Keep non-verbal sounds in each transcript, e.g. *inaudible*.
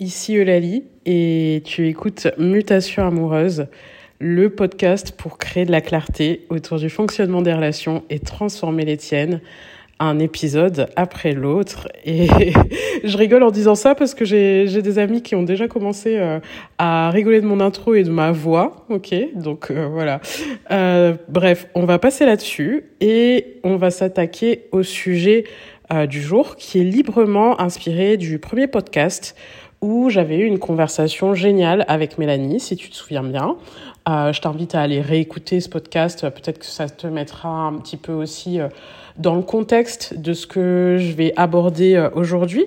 Ici Eulalie et tu écoutes Mutation amoureuse, le podcast pour créer de la clarté autour du fonctionnement des relations et transformer les tiennes, un épisode après l'autre. Et *laughs* je rigole en disant ça parce que j'ai des amis qui ont déjà commencé euh, à rigoler de mon intro et de ma voix. Ok, donc euh, voilà. Euh, bref, on va passer là-dessus et on va s'attaquer au sujet du jour qui est librement inspiré du premier podcast où j'avais eu une conversation géniale avec Mélanie, si tu te souviens bien. Euh, je t'invite à aller réécouter ce podcast. Peut-être que ça te mettra un petit peu aussi euh, dans le contexte de ce que je vais aborder euh, aujourd'hui.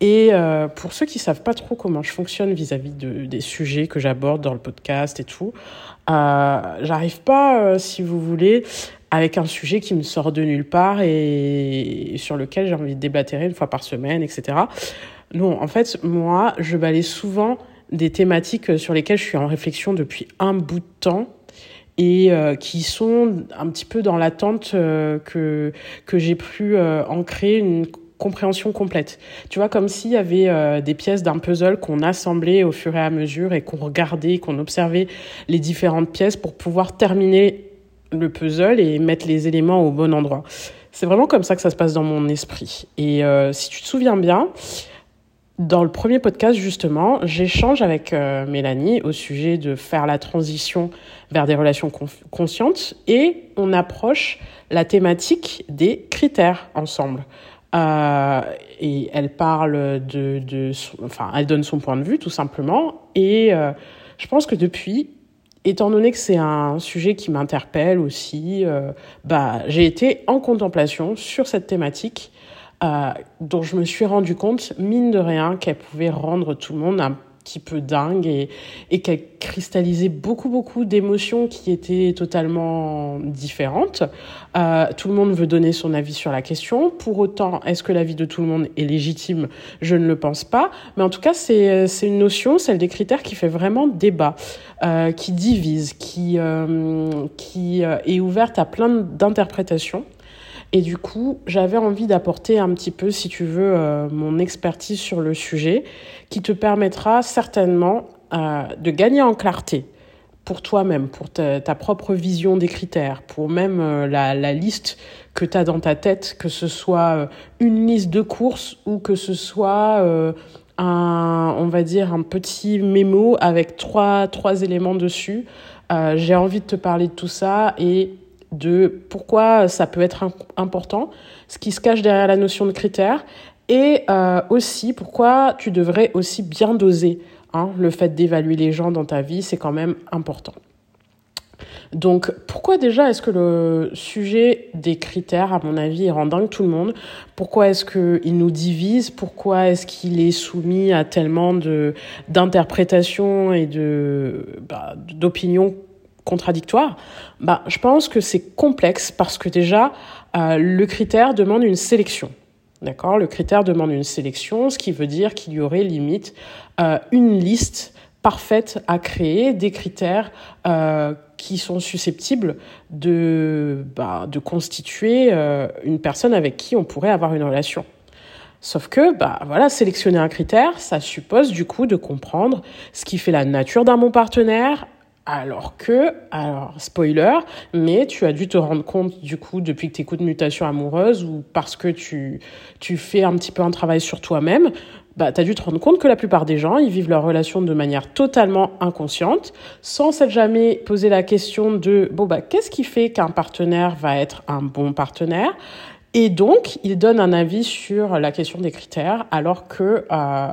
Et euh, pour ceux qui savent pas trop comment je fonctionne vis-à-vis de, des sujets que j'aborde dans le podcast et tout, euh, j'arrive pas, si vous voulez, avec un sujet qui me sort de nulle part et, sur lequel j'ai envie de déblatérer une fois par semaine, etc. Non, en fait, moi, je balaye souvent des thématiques sur lesquelles je suis en réflexion depuis un bout de temps et euh, qui sont un petit peu dans l'attente euh, que, que j'ai pu euh, ancrer une compréhension complète. Tu vois, comme s'il y avait euh, des pièces d'un puzzle qu'on assemblait au fur et à mesure et qu'on regardait, qu'on observait les différentes pièces pour pouvoir terminer le puzzle et mettre les éléments au bon endroit. C'est vraiment comme ça que ça se passe dans mon esprit. Et euh, si tu te souviens bien, dans le premier podcast, justement, j'échange avec euh, Mélanie au sujet de faire la transition vers des relations conscientes et on approche la thématique des critères ensemble. Euh, et elle parle de, enfin, elle donne son point de vue tout simplement. Et euh, je pense que depuis, étant donné que c'est un sujet qui m'interpelle aussi, bah, j'ai été en contemplation sur cette thématique euh, dont je me suis rendu compte, mine de rien, qu'elle pouvait rendre tout le monde un petit peu dingue et, et qu'elle cristallisait beaucoup, beaucoup d'émotions qui étaient totalement différentes. Euh, tout le monde veut donner son avis sur la question. Pour autant, est-ce que l'avis de tout le monde est légitime? Je ne le pense pas. Mais en tout cas, c'est une notion, celle des critères, qui fait vraiment débat, euh, qui divise, qui, euh, qui est ouverte à plein d'interprétations. Et du coup, j'avais envie d'apporter un petit peu, si tu veux, euh, mon expertise sur le sujet, qui te permettra certainement euh, de gagner en clarté pour toi-même, pour ta, propre vision des critères, pour même euh, la, liste que tu as dans ta tête, que ce soit une liste de courses ou que ce soit un, on va dire, un petit mémo avec trois, trois éléments dessus. J'ai envie de te parler de tout ça et de pourquoi ça peut être important, ce qui se cache derrière la notion de critère, et euh, aussi pourquoi tu devrais aussi bien doser. Hein, le fait d'évaluer les gens dans ta vie, c'est quand même important. Donc, pourquoi déjà est-ce que le sujet des critères, à mon avis, rend dingue tout le monde? Pourquoi est-ce qu'il nous divise? Pourquoi est-ce qu'il est soumis à tellement d'interprétations et de bah, d'opinions contradictoire, bah, je pense que c'est complexe parce que déjà, euh, le critère demande une sélection. D'accord? Le critère demande une sélection, ce qui veut dire qu'il y aurait limite euh, une liste parfaite à créer des critères euh, qui sont susceptibles de, bah, de constituer une personne avec qui on pourrait avoir une relation. Sauf que, bah, voilà, sélectionner un critère, ça suppose du coup de comprendre ce qui fait la nature d'un bon partenaire, alors que, alors spoiler, mais tu as dû te rendre compte du coup depuis que tu écoutes Mutation amoureuse ou parce que tu, tu fais un petit peu un travail sur toi-même, bah, tu as dû te rendre compte que la plupart des gens, ils vivent leur relation de manière totalement inconsciente, sans s'être jamais posé la question de, bon, bah, qu'est-ce qui fait qu'un partenaire va être un bon partenaire? Et donc, ils donnent un avis sur la question des critères, alors que... Euh,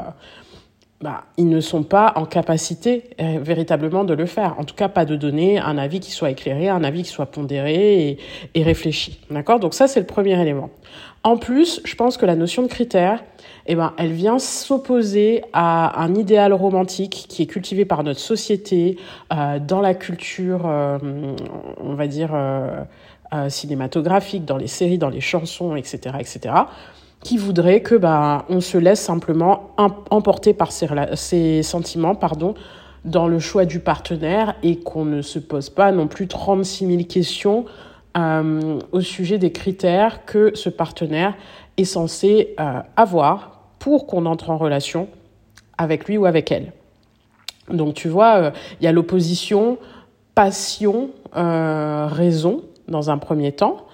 bah, ils ne sont pas en capacité euh, véritablement de le faire. En tout cas, pas de donner un avis qui soit éclairé, un avis qui soit pondéré et, et réfléchi. D'accord? Donc ça, c'est le premier élément. En plus, je pense que la notion de critère, eh ben, elle vient s'opposer à un idéal romantique qui est cultivé par notre société, euh, dans la culture, euh, on va dire, euh, euh, cinématographique, dans les séries, dans les chansons, etc., etc., qui voudrait que bah, on se laisse simplement emporter par ses, sentiments pardon, dans le choix du partenaire et qu'on ne se pose pas non plus 36 000 questions euh, au sujet des critères que ce partenaire est censé euh, avoir pour qu'on entre en relation avec lui ou avec elle. Donc tu vois, il y a l'opposition passion, raison dans un premier temps.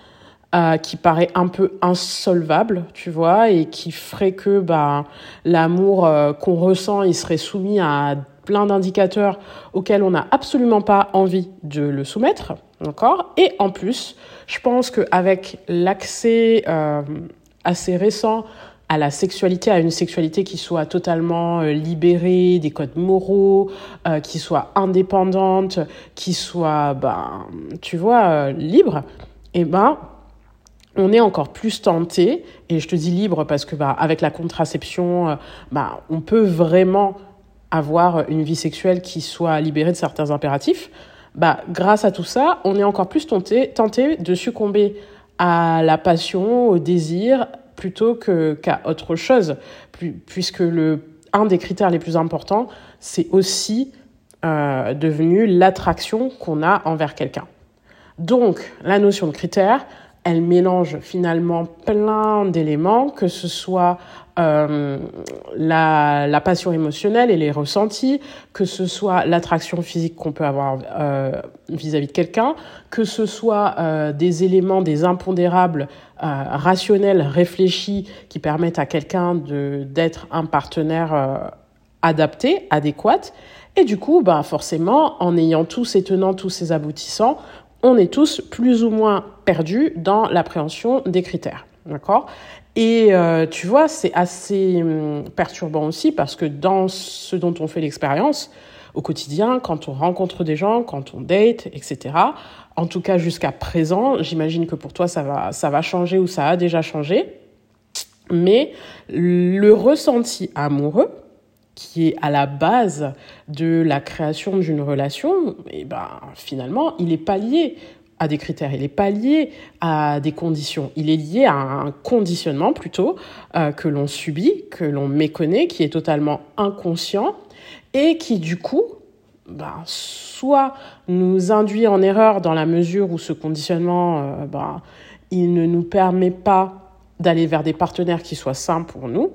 Euh, qui paraît un peu insolvable, tu vois, et qui ferait que bah, l'amour euh, qu'on ressent, il serait soumis à plein d'indicateurs auxquels on n'a absolument pas envie de le soumettre, d'accord? Et en plus, je pense qu'avec l'accès euh, assez récent à la sexualité, à une sexualité qui soit totalement libérée des codes moraux, qui soit indépendante, qui soit, ben, tu vois, libre, et eh ben, on est encore plus tenté, et je te dis libre parce que bah, avec la contraception, euh, bah, on peut vraiment avoir une vie sexuelle qui soit libérée de certains impératifs. Bah, grâce à tout ça, on est encore plus tenté, tenté de succomber à la passion, au désir, plutôt qu'à autre chose, puisque le, un des critères les plus importants, c'est aussi euh, devenu l'attraction qu'on a envers quelqu'un. Donc, la notion de critère, elle mélange finalement plein d'éléments, que ce soit euh, la, la, passion émotionnelle et les ressentis, que ce soit l'attraction physique qu'on peut avoir euh, vis-à-vis de quelqu'un, que ce soit euh, des éléments, des impondérables euh, rationnels, réfléchis, qui permettent à quelqu'un d'être un partenaire euh, adapté, adéquat. Et du coup, bah forcément, en ayant tous ces tenants, tous ces aboutissants, on est tous plus ou moins perdus dans l'appréhension des critères. D'accord? Et euh, tu vois, c'est assez hum, perturbant aussi parce que dans ce dont on fait l'expérience, au quotidien, quand on rencontre des gens, quand on date, etc., en tout cas jusqu'à présent, j'imagine que pour toi ça va, ça va changer ou ça a déjà changé, mais le ressenti amoureux, qui est à la base de la création d'une relation, et eh ben finalement, il n'est pas lié à des critères, il n'est pas lié à des conditions, il est lié à un conditionnement plutôt euh, que l'on subit, que l'on méconnaît, qui est totalement inconscient et qui du coup, ben, soit nous induit en erreur dans la mesure où ce conditionnement, euh, ben, il ne nous permet pas d'aller vers des partenaires qui soient sains pour nous,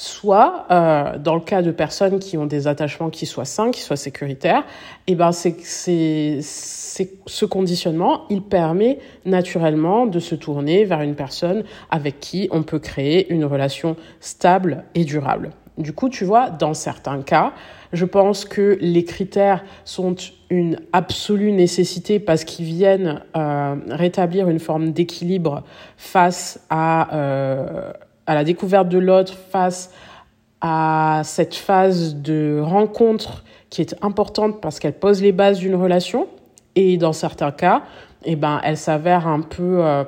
soit euh, dans le cas de personnes qui ont des attachements qui soient sains, qui soient sécuritaires, et eh ben c'est c'est ce conditionnement, il permet naturellement de se tourner vers une personne avec qui on peut créer une relation stable et durable. Du coup, tu vois, dans certains cas, je pense que les critères sont une absolue nécessité parce qu'ils viennent euh, rétablir une forme d'équilibre face à euh, à la découverte de l'autre, face à cette phase de rencontre qui est importante parce qu'elle pose les bases d'une relation. Et dans certains cas, eh ben, elle s'avère un peu euh,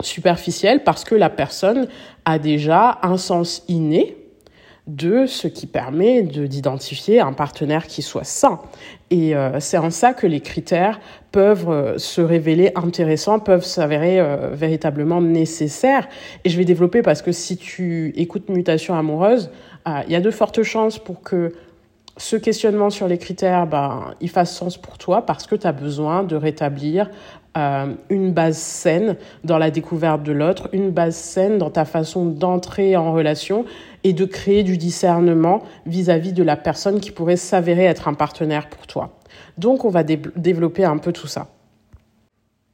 superficielle parce que la personne a déjà un sens inné de ce qui permet de d'identifier un partenaire qui soit sain. Et euh, c'est en ça que les critères peuvent euh, se révéler intéressants, peuvent s'avérer euh, véritablement nécessaires. Et je vais développer parce que si tu écoutes Mutation amoureuse, il y a de fortes chances pour que ce questionnement sur les critères, ben, il fasse sens pour toi parce que tu as besoin de rétablir une base saine dans la découverte de l'autre, une base saine dans ta façon d'entrer en relation et de créer du discernement vis-à-vis de la personne qui pourrait s'avérer être un partenaire pour toi. Donc on va développer un peu tout ça.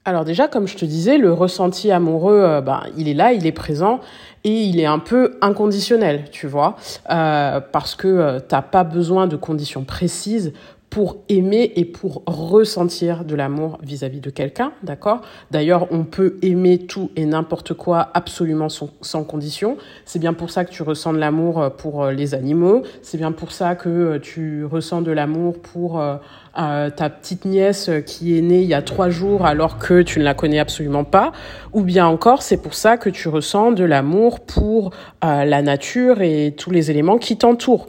Alors déjà, comme je te disais, le ressenti amoureux, euh, ben, il est là, il est présent et il est un peu inconditionnel, tu vois, euh, parce que euh, t'as pas besoin de conditions précises pour aimer et pour ressentir de l'amour vis-à-vis de quelqu'un, d'accord? D'ailleurs, on peut aimer tout et n'importe quoi absolument sans, condition. C'est bien pour ça que tu ressens de l'amour euh, pour euh, les animaux. C'est bien pour ça que euh, tu ressens de l'amour pour ta petite nièce qui est née il y a trois jours alors que tu ne la connais absolument pas. Ou bien encore, c'est pour ça que tu ressens de l'amour pour la nature et tous les éléments qui t'entourent.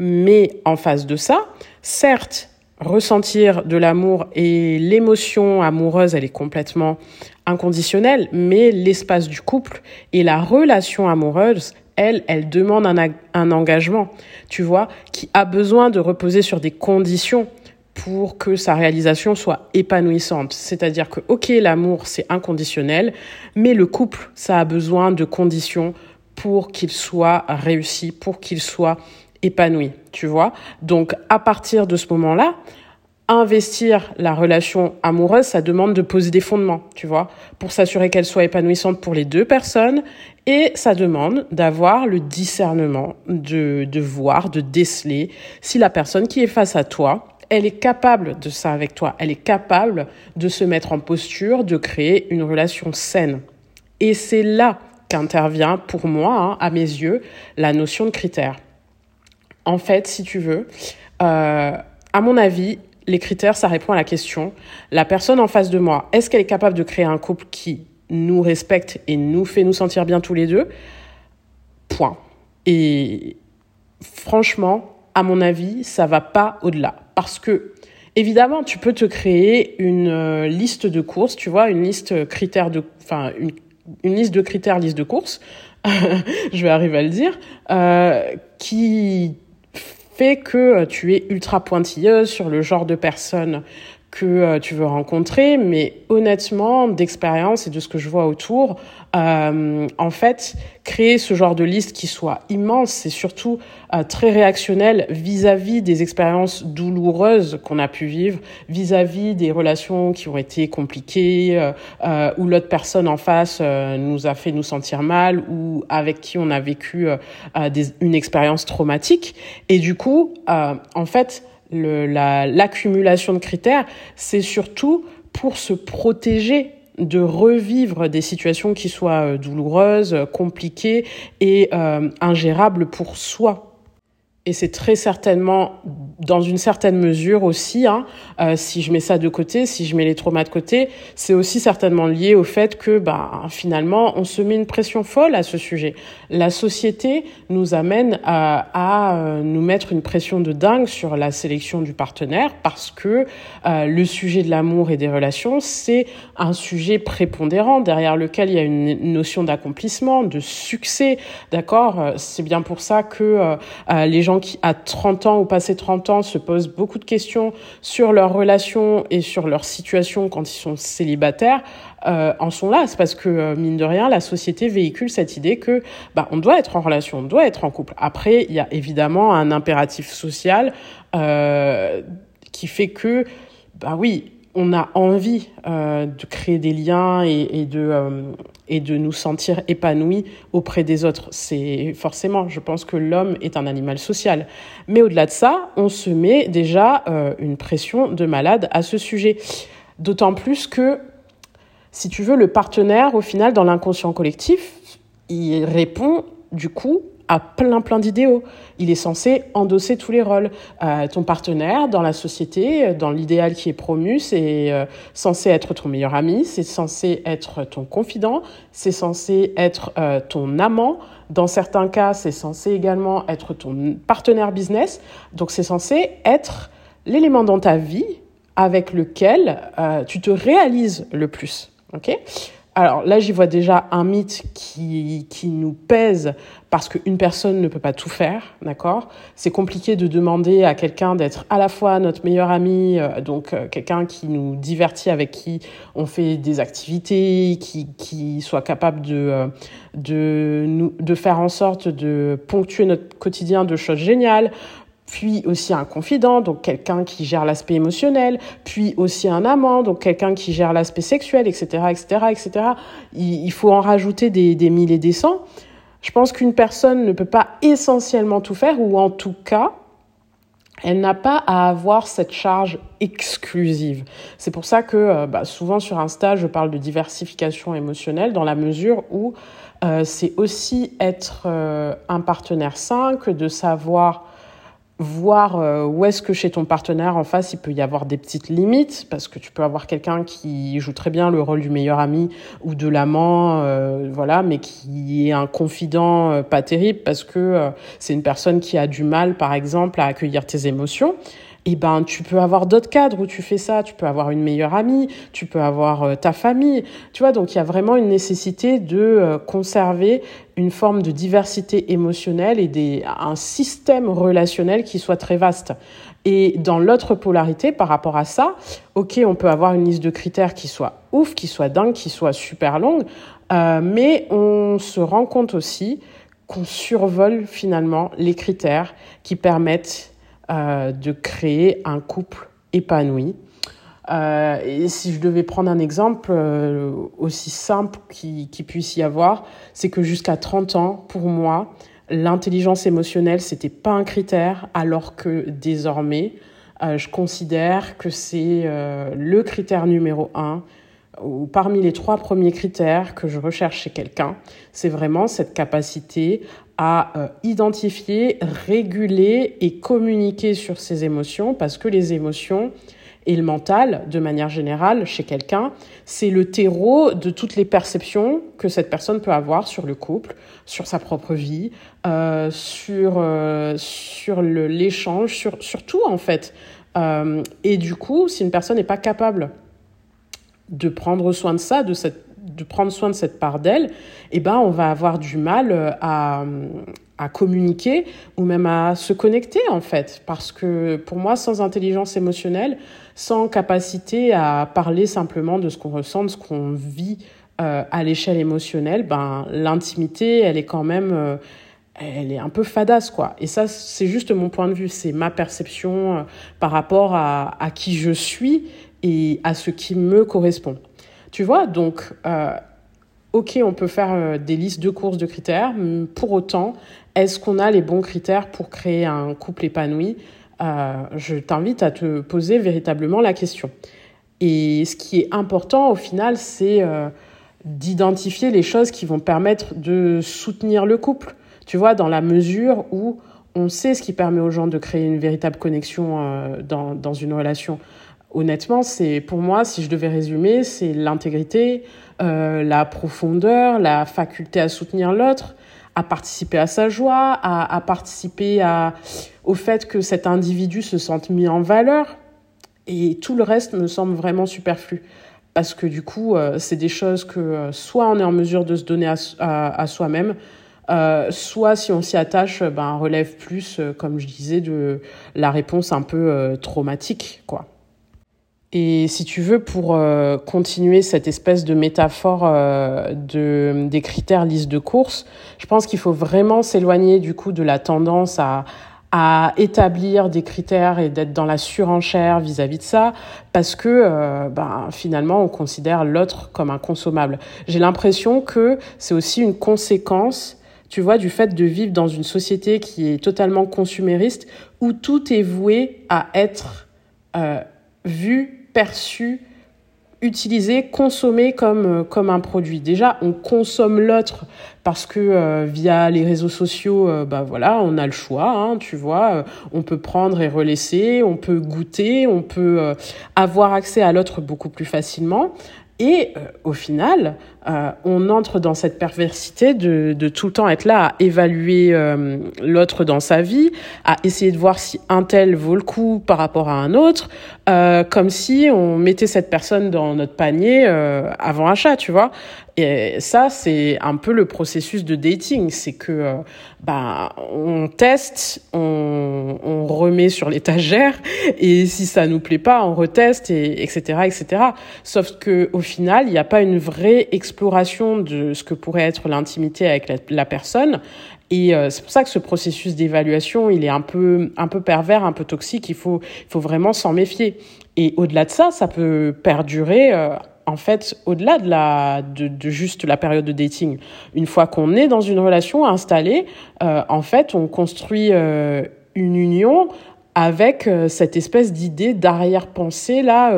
Mais en face de ça, certes, ressentir de l'amour et l'émotion amoureuse, elle est complètement inconditionnelle, mais l'espace du couple et la relation amoureuse, elle, elle demande un, un, engagement, tu vois, qui a besoin de reposer sur des conditions pour que sa réalisation soit épanouissante. C'est-à-dire que, ok, l'amour, c'est inconditionnel, mais le couple, ça a besoin de conditions pour qu'il soit réussi, pour qu'il soit épanoui, tu vois. Donc à partir de ce moment-là, investir la relation amoureuse, ça demande de poser des fondements, tu vois, pour s'assurer qu'elle soit épanouissante pour les deux personnes. Et ça demande d'avoir le discernement, de, de voir, de déceler si la personne qui est face à toi, elle est capable de ça avec toi. Elle est capable de se mettre en posture, de créer une relation saine. Et c'est là qu'intervient pour moi, hein, à mes yeux, la notion de critère. En fait, si tu veux, euh, à mon avis, les critères, ça répond à la question, la personne en face de moi, est-ce qu'elle est capable de créer un couple qui nous respecte et nous fait nous sentir bien tous les deux? Point. Et franchement, à mon avis, ça va pas au-delà. Parce que, évidemment, tu peux te créer une euh, liste de courses, tu vois, une liste critères de, une liste de critères, liste de courses, *laughs* je vais arriver à le dire, euh, qui que tu es ultra pointilleuse sur le genre de personne que euh, tu veux rencontrer, mais honnêtement, d'expérience et de ce que je vois autour, euh, en fait, créer ce genre de liste qui soit immense, c'est surtout euh, très réactionnel vis-à-vis des expériences douloureuses qu'on a pu vivre, vis-à-vis des relations qui ont été compliquées, euh, euh où l'autre personne en face nous a fait nous sentir mal, ou avec qui on a vécu des, une expérience traumatique. Et du coup, en fait, l'accumulation de critères, c'est surtout pour se protéger de revivre des situations qui soient euh, douloureuses, compliquées et euh, ingérables pour soi. Et c'est très certainement, dans une certaine mesure aussi, hein, euh, si je mets ça de côté, si je mets les traumas de côté, c'est aussi certainement lié au fait que, bah, finalement, on se met une pression folle à ce sujet. La société nous amène à, à euh, nous mettre une pression de dingue sur la sélection du partenaire parce que euh, le sujet de l'amour et des relations, c'est un sujet prépondérant derrière lequel il y a une notion d'accomplissement, de succès, d'accord? C'est bien pour ça que les qui, à 30 ans ou passé 30 ans, se posent beaucoup de questions sur leurs relations et sur leur situation quand ils sont célibataires, euh, en sont là. C'est parce que, euh, mine de rien, la société véhicule cette idée que bah, on doit être en relation, on doit être en couple. Après, il y a évidemment un impératif social euh, qui fait que, bah oui, on a envie euh, de créer des liens et, et de, euh, et de nous sentir épanouis auprès des autres. C'est forcément, je pense que l'homme est un animal social. Mais au-delà de ça, on se met déjà euh, une pression de malade à ce sujet. D'autant plus que, si tu veux, le partenaire, au final, dans l'inconscient collectif, il répond du coup a plein plein d'idéaux. Il est censé endosser tous les rôles. Euh, ton partenaire dans la société, dans l'idéal qui est promu, c'est euh, censé être ton meilleur ami, c'est censé être ton confident, c'est censé être euh, ton amant. Dans certains cas, c'est censé également être ton partenaire business. Donc c'est censé être l'élément dans ta vie avec lequel euh, tu te réalises le plus. ok? Alors là, j'y vois déjà un mythe qui, qui nous pèse parce qu'une personne ne peut pas tout faire, d'accord? C'est compliqué de demander à quelqu'un d'être à la fois notre meilleur ami, euh, donc euh, quelqu'un qui nous divertit, avec qui on fait des activités, qui, qui soit capable de, euh, de, nous, de faire en sorte de ponctuer notre quotidien de choses géniales, puis aussi un confident, donc quelqu'un qui gère l'aspect émotionnel, puis aussi un amant, donc quelqu'un qui gère l'aspect sexuel, etc., etc., etc. Il, faut en rajouter des, des mille et des cents. Je pense qu'une personne ne peut pas essentiellement tout faire, ou en tout cas, elle n'a pas à avoir cette charge exclusive. C'est pour ça que euh, bah, souvent sur Insta, je parle de diversification émotionnelle dans la mesure où euh, c'est aussi être euh, un partenaire sain que de savoir voir euh, où est-ce que chez ton partenaire en face il peut y avoir des petites limites parce que tu peux avoir quelqu'un qui joue très bien le rôle du meilleur ami ou de l'amant euh, voilà mais qui est un confident euh, pas terrible parce que c'est une personne qui a du mal par exemple à accueillir tes émotions. Eh ben tu peux avoir d'autres cadres où tu fais ça, tu peux avoir une meilleure amie, tu peux avoir euh, ta famille, tu vois, donc il y a vraiment une nécessité de euh, conserver une forme de diversité émotionnelle et des, un système relationnel qui soit très vaste. Et dans l'autre polarité, par rapport à ça, ok, on peut avoir une liste de critères qui soit ouf, qui soit dingue, qui soit super longue, euh, mais on se rend compte aussi qu'on survole finalement les critères qui permettent euh, de créer un couple épanoui. Euh, et si je devais prendre un exemple euh, aussi simple qui, qui, puisse y avoir, c'est que jusqu'à 30 ans, pour moi, l'intelligence émotionnelle, c'était pas un critère, alors que désormais, euh, je considère que c'est le critère numéro un ou parmi les trois premiers critères que je recherche chez quelqu'un, c'est vraiment cette capacité à identifier, réguler et communiquer sur ses émotions, parce que les émotions et le mental, de manière générale, chez quelqu'un, c'est le terreau de toutes les perceptions que cette personne peut avoir sur le couple, sur sa propre vie, euh, sur, euh, sur l'échange, sur, sur tout en fait. Euh, et du coup, si une personne n'est pas capable de prendre soin de ça, de, cette, de prendre soin de cette part d'elle, eh ben, on va avoir du mal euh, à, à communiquer ou même à se connecter en fait. Parce que pour moi, sans intelligence émotionnelle, sans capacité à parler simplement de ce qu'on ressent, de ce qu'on vit euh, à l'échelle émotionnelle, ben, l'intimité, elle est quand même... Euh, elle est un peu fadasse, quoi. Et ça, c'est juste mon point de vue, c'est ma perception par rapport à, à qui je suis et à ce qui me correspond. Tu vois, donc, euh, ok, on peut faire euh, des listes de courses de critères, mais pour autant, est-ce qu'on a les bons critères pour créer un couple épanoui? Euh, Je t'invite à te poser véritablement la question. Et ce qui est important au final, c'est d'identifier les choses qui vont permettre de soutenir le couple. Tu vois, dans la mesure où on sait ce qui permet aux gens de créer une véritable connexion dans, dans une relation honnêtement, c'est pour moi, si je devais résumer, c'est l'intégrité, euh, la profondeur, la faculté à soutenir l'autre, à participer à sa joie, à, participer à, au fait que cet individu se sente mis en valeur. Et tout le reste me semble vraiment superflu. Parce que du coup, euh, c'est des choses que euh, soit on est en mesure de se donner à, à, soi-même, soit si on s'y attache, ben, relève plus, comme je disais, de la réponse un peu traumatique, quoi. Et si tu veux, pour euh, continuer cette espèce de métaphore euh, de, des critères liste de courses, je pense qu'il faut vraiment s'éloigner du coup de la tendance à, à établir des critères et d'être dans la surenchère vis-à-vis de ça, parce que euh, ben, finalement on considère l'autre comme un consommable. J'ai l'impression que c'est aussi une conséquence tu vois, du fait de vivre dans une société qui est totalement consumériste, où tout est voué à être euh, vu perçu, utilisé, consommé comme, euh, comme un produit. Déjà, on consomme l'autre parce que euh, via les réseaux sociaux, euh, bah voilà, on a le choix, hein, tu vois, on peut prendre et relaisser, on peut goûter, on peut avoir accès à l'autre beaucoup plus facilement. Et au final, euh, on entre dans cette perversité de, de, tout le temps être là à évaluer euh, l'autre dans sa vie, à essayer de voir si un tel vaut le coup par rapport à un autre, euh, comme si on mettait cette personne dans notre panier euh, avant achat, tu vois. Et ça, c'est un peu le processus de dating, c'est que euh, bah, on teste, on, on remet sur l'étagère, *laughs* et si ça nous plaît pas, on reteste, et, etc., etc. Sauf que au final, il n'y a pas une vraie exploration de ce que pourrait être l'intimité avec la, personne. Et euh, c'est pour ça que ce processus d'évaluation, il est un peu, un peu pervers, un peu toxique. Il faut, il faut vraiment s'en méfier. Et au-delà de ça, ça peut perdurer. Euh, en fait, au-delà de, la, de, juste la période de dating, une fois qu'on est dans une relation installée, euh, en fait, on construit une union avec cette espèce d'idée d'arrière-pensée là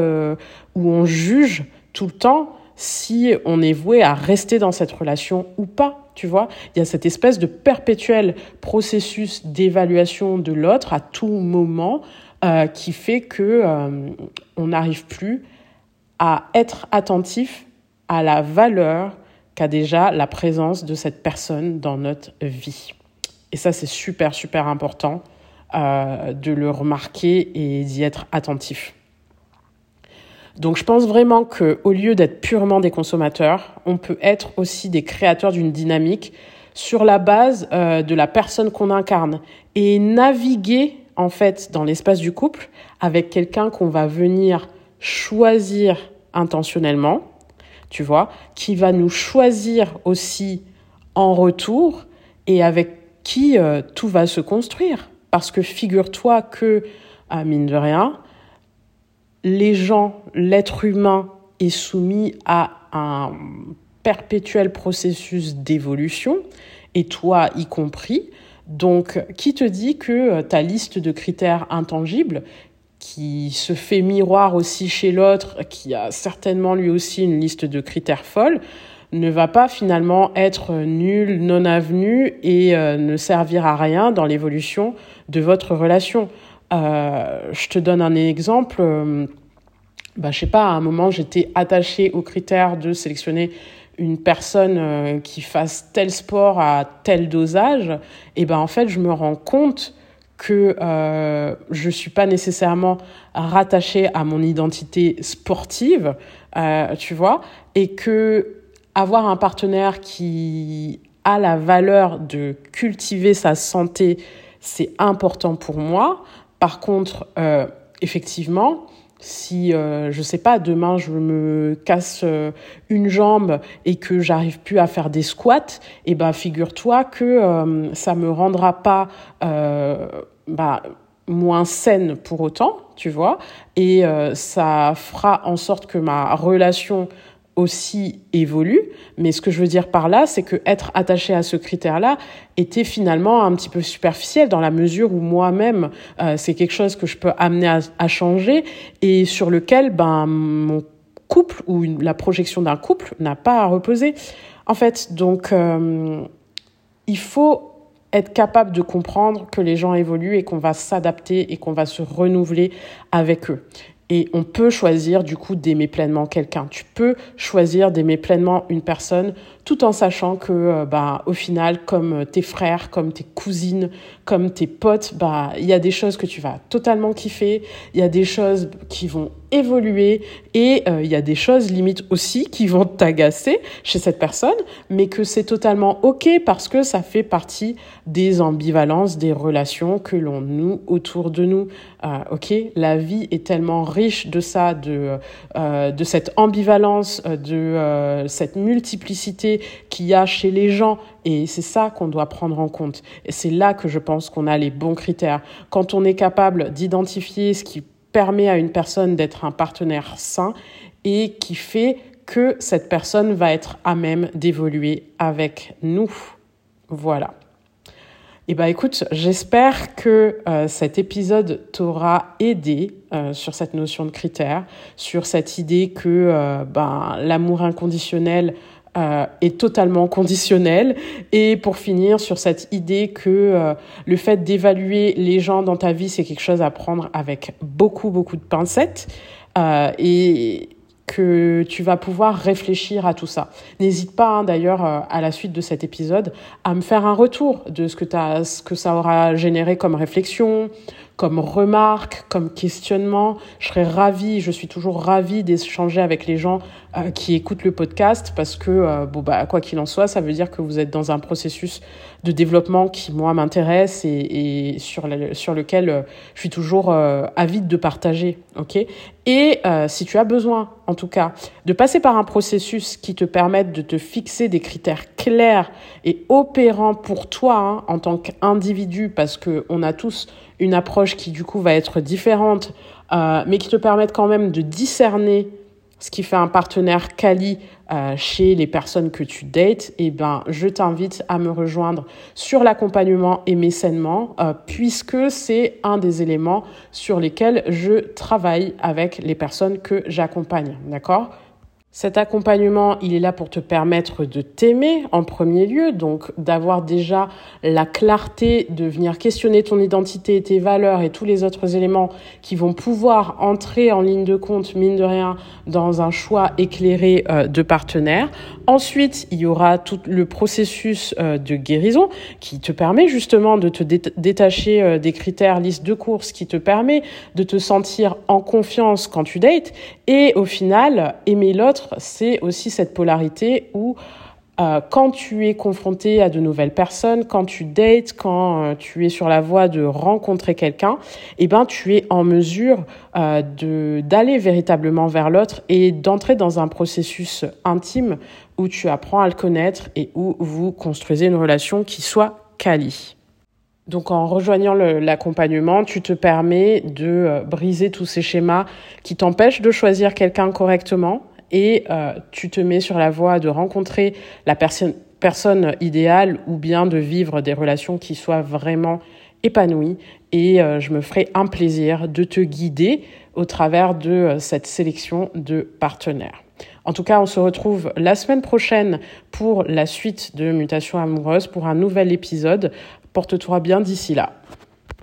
où on juge tout le temps si on est voué à rester dans cette relation ou pas. Tu vois, il y a cette espèce de perpétuel processus d'évaluation de l'autre à tout moment euh, qui fait que euh, on n'arrive plus à être attentif à la valeur qu'a déjà la présence de cette personne dans notre vie. Et ça, c'est super, super important euh, de le remarquer et d'y être attentif. Donc je pense vraiment que au lieu d'être purement des consommateurs, on peut être aussi des créateurs d'une dynamique sur la base euh, de la personne qu'on incarne et naviguer en fait dans l'espace du couple avec quelqu'un qu'on va venir choisir intentionnellement, tu vois, qui va nous choisir aussi en retour et avec qui tout va se construire. Parce que figure-toi que, à mine de rien, les gens, l'être humain est soumis à un perpétuel processus d'évolution, et toi y compris. Donc, qui te dit que ta liste de critères intangibles, qui se fait miroir aussi chez l'autre, qui a certainement lui aussi une liste de critères folles, ne va pas finalement être nul, non avenu et euh, ne servir à rien dans l'évolution de votre relation. Euh, je te donne un exemple. Euh, bah, je sais pas, à un moment, j'étais attachée au critère de sélectionner une personne euh, qui fasse tel sport à tel dosage. Et ben en fait, je me rends compte que euh, je suis pas nécessairement rattachée à mon identité sportive, tu vois, et que avoir un partenaire qui a la valeur de cultiver sa santé, c'est important pour moi. Par contre, euh, effectivement, si euh, je sais pas demain je me casse euh, une jambe et que j'arrive plus à faire des squats et eh ben figure-toi que euh, ça me rendra pas euh, bah, moins saine pour autant tu vois. Et ça fera en sorte que ma relation aussi évolue. Mais ce que je veux dire par là, c'est que être attaché à ce critère-là était finalement un petit peu superficiel dans la mesure où moi-même, euh, c'est quelque chose que je peux amener à, changer et sur lequel ben mon couple ou la projection d'un couple n'a pas à reposer. En fait, donc euh, il faut être capable de comprendre que les gens évoluent et qu'on va s'adapter et qu'on va se renouveler avec eux. Et on peut choisir du coup d'aimer pleinement quelqu'un. Tu peux choisir d'aimer pleinement une personne tout en sachant que euh, bah au final comme tes frères, comme tes cousines, comme tes potes, bah il y a des choses que tu vas totalement kiffer, il y a des choses qui vont évoluer et euh, il y a des choses limites aussi qui vont t'agacer chez cette personne, mais que c'est totalement OK parce que ça fait partie des ambivalences des relations que l'on noue autour de nous. Euh, OK, la vie est tellement riche de ça de de cette ambivalence, de cette multiplicité qu'il y a chez les gens. Et c'est ça qu'on doit prendre en compte. Et c'est là que je pense qu'on a les bons critères. Quand on est capable d'identifier ce qui permet à une personne d'être un partenaire sain et qui fait que cette personne va être à même d'évoluer avec nous. Voilà. Eh ben écoute, j'espère que euh, cet épisode t'aura aidé euh, sur cette notion de critères, sur cette idée que euh, ben, l'amour inconditionnel euh, est totalement conditionnel. Et pour finir sur cette idée que euh, le fait d'évaluer les gens dans ta vie, c'est quelque chose à prendre avec beaucoup, beaucoup de pincettes. Euh, et que tu vas pouvoir réfléchir à tout ça. N'hésite pas hein, d'ailleurs à la suite de cet épisode à me faire un retour de ce que, ce que ça aura généré comme réflexion, comme remarque, comme questionnement. Je serais ravie, je suis toujours ravie d'échanger avec les gens euh, qui écoutent le podcast parce que, euh, bon, bah, quoi qu'il en soit, ça veut dire que vous êtes dans un processus de développement qui, moi, m'intéresse et, et sur, sur lequel euh, je suis toujours avide de partager. OK? Et si tu as besoin, en tout cas, de passer par un processus qui te permette de te fixer des critères clairs et opérants pour toi hein, en tant qu'individu, parce qu'on a tous une approche qui du coup va être différente, euh, mais qui te permettent quand même de discerner ce qui fait un partenaire quali euh, chez les personnes que tu dates, eh ben je t'invite à me rejoindre sur l'accompagnement et mécènement, euh, puisque c'est un des éléments sur lesquels je travaille avec les personnes que j'accompagne, d'accord? Cet accompagnement, il est là pour te permettre de t'aimer en premier lieu, donc d'avoir déjà la clarté de venir questionner ton identité, tes valeurs et tous les autres éléments qui vont pouvoir entrer en ligne de compte, mine de rien, dans un choix éclairé euh, de partenaire. Ensuite, il y aura tout le processus euh, de guérison qui te permet justement de te détacher euh, des critères liste de courses, qui te permet de te sentir en confiance quand tu dates et au final, aimer l'autre, c'est aussi cette polarité où euh, quand tu es confronté à de nouvelles personnes, quand tu dates, quand euh, tu es sur la voie de rencontrer quelqu'un, eh ben tu es en mesure euh, de d'aller véritablement vers l'autre et d'entrer dans un processus intime où tu apprends à le connaître et où vous construisez une relation qui soit quali. Donc en rejoignant l'accompagnement, tu te permets de briser tous ces schémas qui t'empêchent de choisir quelqu'un correctement et euh, tu te mets sur la voie de rencontrer la personne personne idéale ou bien de vivre des relations qui soient vraiment épanouies. Et euh, je me ferai un plaisir de te guider au travers de euh, cette sélection de partenaires. En tout cas, on se retrouve la semaine prochaine pour la suite de Mutation amoureuse, pour un nouvel épisode. Porte-toi bien d'ici là.